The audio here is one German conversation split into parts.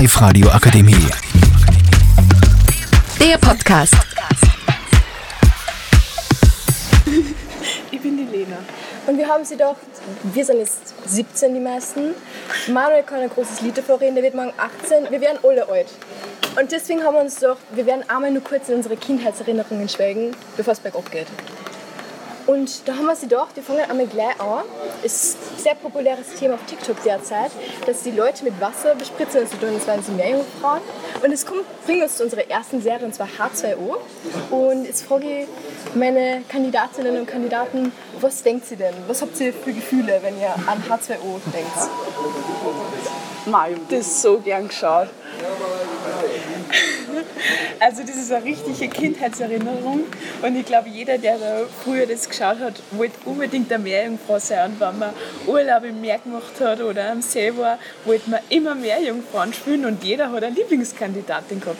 Live Radio Akademie. Der Podcast. Ich bin die Lena. Und wir haben sie doch, wir sind jetzt 17 die meisten. Manuel kann ein großes Lied davor reden, der wird morgen 18. Wir werden alle alt. Und deswegen haben wir uns doch, wir werden einmal nur kurz in unsere Kindheitserinnerungen schwelgen, bevor es bergab geht. Und da haben wir sie doch, die fangen einmal gleich an. Ist ein sehr populäres Thema auf TikTok derzeit, dass die Leute mit Wasser bespritzen, also tun, das waren sie Meerjungfrauen. Und es kommt, bringt uns zu unserer ersten Serie, und zwar H2O. Und jetzt frage ich meine Kandidatinnen und Kandidaten, was denkt ihr denn? Was habt ihr für Gefühle, wenn ihr an H2O denkt? Hab das so gern geschaut. Also das ist eine richtige Kindheitserinnerung und ich glaube, jeder, der da früher das geschaut hat, wollte unbedingt eine Meerjungfrau sein. Und wenn man Urlaub im Meer gemacht hat oder am See war, wollte man immer Meerjungfrauen spielen und jeder hat eine Lieblingskandidatin gehabt.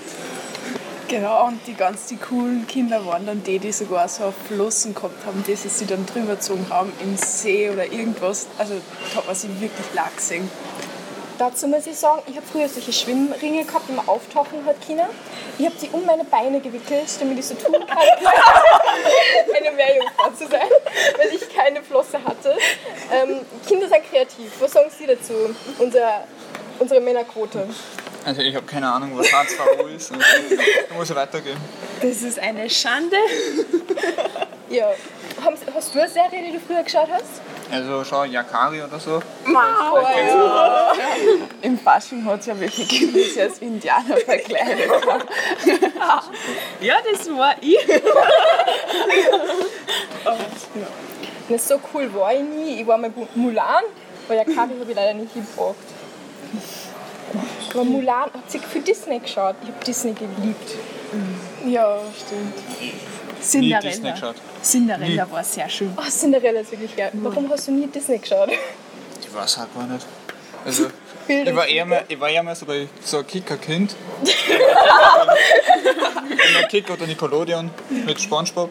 Genau, und die ganz die coolen Kinder waren dann die, die sogar so Flossen gehabt haben, die sie dann drüber gezogen haben im See oder irgendwas. Also da hat man sie wirklich lag gesehen. Dazu muss ich sagen, ich habe früher solche Schwimmringe gehabt, die man auftauchen hat können. Ich habe die um meine Beine gewickelt, damit ich so tun kann, eine Meerjungfrau zu sein, weil ich keine Flosse hatte. Ähm, Kinder sind kreativ. Was sagen Sie dazu? Unser, unsere Männerquote. Also ich habe keine Ahnung, was H2O ist. Also, da muss ich weitergehen. Das ist eine Schande. Ja. Hast du eine Serie, die du früher geschaut hast? Also schau, Yakari oder so. Im Fasching hat es ja die sich als Indianer verkleidet ja, das war ich. Na, so cool war ich nie. Ich war mal Mulan, aber Yakari habe ich leider nicht gebraucht. Aber Mulan hat sich für Disney geschaut. Ich habe Disney geliebt. Ja, stimmt. Nie Cinderella. Disney geschaut. Cinderella war sehr schön. Oh, Cinderella ist wirklich geil. Warum hast du nie Disney geschaut? Ich weiß halt gar nicht. Also ich war eher mal, ich war eher mal so, bei, so ein Kicker-Kind. Immer Kicker oder Nickelodeon mit Spongebob.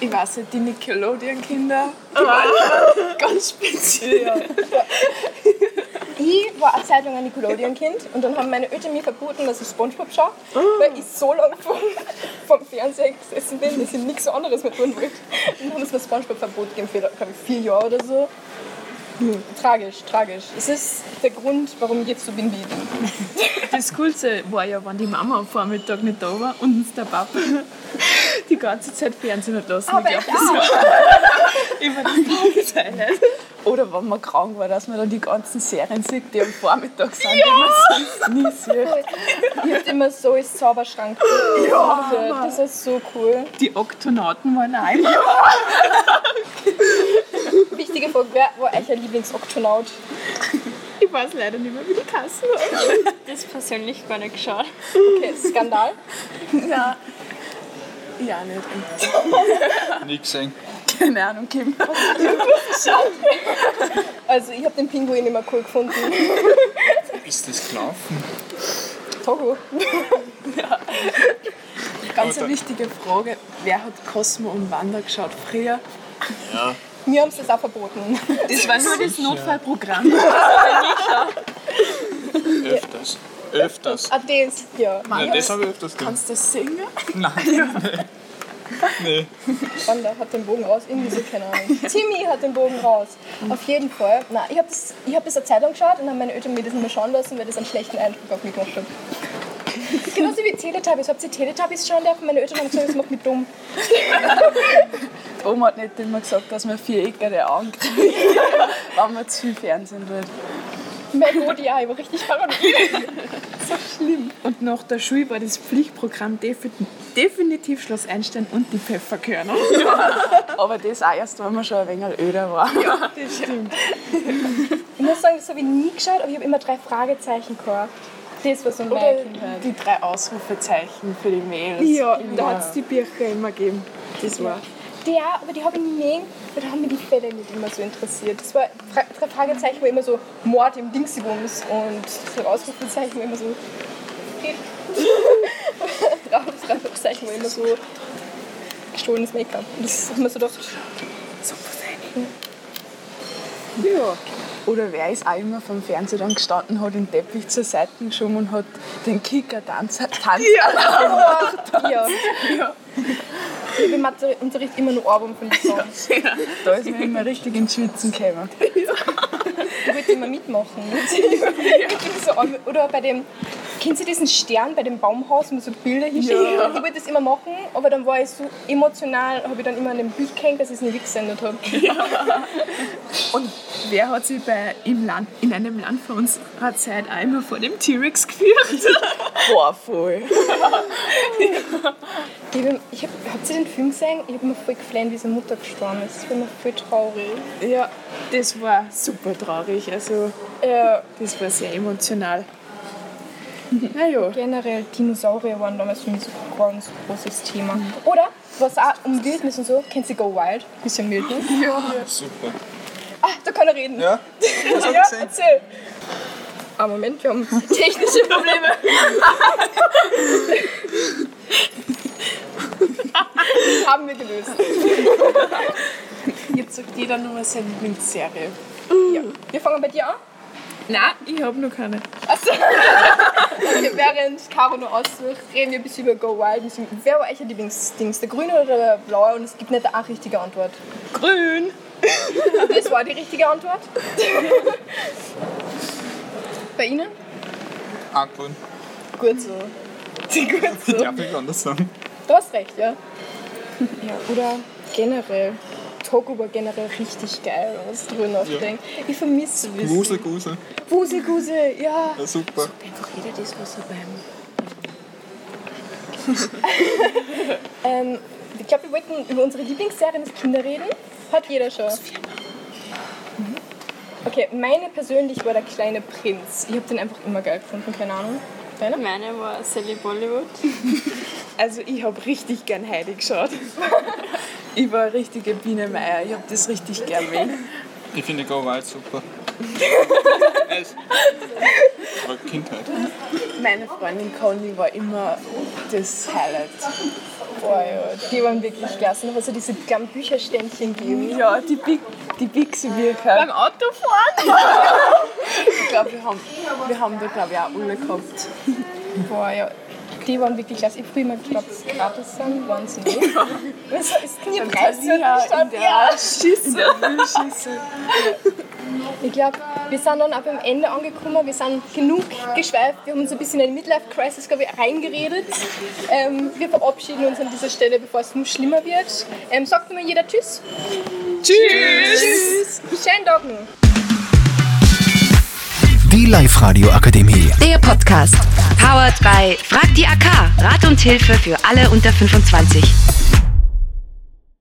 Ich weiß nicht, die Nickelodeon-Kinder, die waren ganz speziell. Ich war eine Zeit lang ein Nickelodeon-Kind und dann haben meine Eltern mir verboten, dass ich Spongebob schaue, weil ich so lange vom, vom Fernseher gesessen bin, dass ich nichts anderes mehr tun wollte. Und dann haben sie mir Spongebob-Verbot gegeben für, glaube ich, vier Jahre oder so. Hm, Tragisch, tragisch. Es ist der Grund, warum ich jetzt so bin wie ich bin. Das Coolste war ja, wenn die Mama am Vormittag nicht da war und uns der Papa die ganze Zeit Fernsehen hat lassen. Aber ich ich glaube, das war immer das Highlight. Oder wenn man krank war, dass man dann die ganzen Serien sieht, die am Vormittag sind, die man sonst nie sieht. Ich hab immer so als Zauberschrank ja, Das ist so cool. Die Oktonauten waren auch immer. Wichtige Frage, wer war ein Lieblingsoktonaut? Ich weiß leider nicht mehr, wie die Kassen waren. das persönlich gar nicht geschaut. Okay, Skandal. Ja. Ja, nicht. Nie gesehen. Keine Ahnung, Kim. Also ich habe den Pinguin immer cool gefunden. Ist das gelaufen? Togo. Ganz eine wichtige Frage. Wer hat Cosmo und Wanda geschaut früher? Ja. Mir haben sie das auch verboten. Das war nur das Notfallprogramm. Öfters. Öfters. Ah, das, ja. Ja, das habe ich öfters gesehen. Kannst du das singen? Nein. Nee. Wanda hat den Bogen raus, irgendwie so, keine Ahnung. Timmy hat den Bogen raus. Auf jeden Fall. Nein, ich habe das, ich hab das eine Zeitung geschaut und haben meine Eltern mir das nicht mehr schauen lassen, weil das einen schlechten Eindruck auf mich gemacht hat. Genauso wie Teletubbies. Habt ihr Teletubbies schauen dürfen? Meine Eltern haben gesagt, das macht mich dumm. Die Oma hat nicht immer gesagt, dass man viereckige Augen kriegt, wenn man zu viel Fernsehen tut. Mein Gott, ja, ich war richtig paranoid. Und nach der Schule war das Pflichtprogramm defi- definitiv Schloss Einstein und die Pfefferkörner. Aber das auch erst, wenn man schon ein wenig öder war. Ja, das stimmt. Ich muss sagen, das habe ich nie geschaut, aber ich habe immer drei Fragezeichen gehabt. Das war so Oder meine Kindheit. die drei Ausrufezeichen für die Mails. Ja, da hat es die Bücher immer gegeben. das war. Ja, aber die habe ich nie, weil da haben mir die Fälle nicht immer so interessiert. Das war, drei Fragezeichen war immer so Mord im Dingsibums und so Ausrufezeichen war immer so... drei Fragezeichen war immer so gestohlenes Make-up. Das hat man so gedacht, so Ja. Oder wer ist auch immer vom Fernseher dann gestanden, hat den Teppich zur Seite geschoben und hat den Kicker-Tanz Tanz Ja. ja. Ich habe im Matheunterricht immer nur Album von den Songs. Da ist mir immer richtig ins Schwitzen gekommen. Ich wollte immer mitmachen. Wirklich so, oder bei dem, kennst du diesen Stern bei dem Baumhaus, wo man so Bilder hinstellt? Ja. Ich wollte das immer machen, aber dann war ich so emotional, habe ich dann immer an dem Bild gehängt, dass ich es nicht weggesendet habe. Und wer hat sich bei, im Land, in einem Land von unserer Zeit auch immer vor dem T-Rex gefürchtet? Boah, voll. Ich hab, ich hab, habt ihr den Film gesehen? Ich habe mir voll geflennt, wie seine Mutter gestorben ist. Das war mir voll traurig. Ja, das war super traurig. Also, Ja. das war sehr emotional. Naja, Generell Dinosaurier waren damals für mich so ein ganz großes Thema. Oder, was auch um Wildnis und so, kennt ihr Go Wild? Bisschen Wildnis. Super. Ah, da kann er reden. Ja? Hab Ja, gesehen? erzähl. Ah, Moment, wir haben technische Probleme. haben wir gelöst. jetzt sagt jeder nur seine Lieblingsserie. Ja. Wir fangen bei dir an. Nein, ich habe noch keine. Achso. Okay, während Caro nur aussucht, reden wir ein bisschen über Go Wild. Wer war euer Lieblingsdings? Der grüne oder der blaue? Und es gibt nicht eine richtige Antwort. Grün. Das war die richtige Antwort. Bei Ihnen? Argwohn. Gut so. Gut so. Darf ich anders sagen? Du hast recht, ja. Ja, oder generell. Togo war generell richtig geil, wenn man es drüber nachdenkt. Ich vermisse es. Gusel, Gusel. Wusel, ja. Ja, super. Einfach jeder das, was er beim. Ähm, ich glaube, wir wollten über unsere Lieblingsserien des Kinder reden. Hat jeder schon. Mhm. Okay, meine persönlich war der kleine Prinz. Ich habe den einfach immer geil gefunden, keine Ahnung. Deine? Meine war Sally Bollywood. Also, ich habe richtig gern Heidi geschaut. ich war eine richtige Biene Meier. Ich habe das richtig gern mögen. Ich finde Go Wild super. Es- Aber Kindheit. Meine Freundin Conny war immer das Highlight. Boah, ja, die waren wirklich klasse. Da hat so diese kleinen Bücherständchen gegeben. Ja, die, Big, die Bixi-Bücher. Beim Autofahren? Ich glaube, wir haben, wir haben da glaube ich auch alle gehabt. Boah, ja. Die waren wirklich klasse. Ich habe früher mal geglaubt, dass sie gratis sind, waren sie nicht. Das ist nie Preis Ja, in der ja. Müllschisse. Ich glaube, wir sind dann auch beim Ende angekommen. Wir sind genug geschweift. Wir haben uns ein bisschen in eine Midlife-Crisis, glaube ich, reingeredet. Ähm, wir verabschieden uns an dieser Stelle, bevor es nur schlimmer wird. Ähm, sagt immer jeder Tschüss. Tschüss. Tschüss. Schönen Tag noch. Die Live-Radio Akademie. Der Podcast. Powered by Frag die AK. Rat und Hilfe für alle unter 25.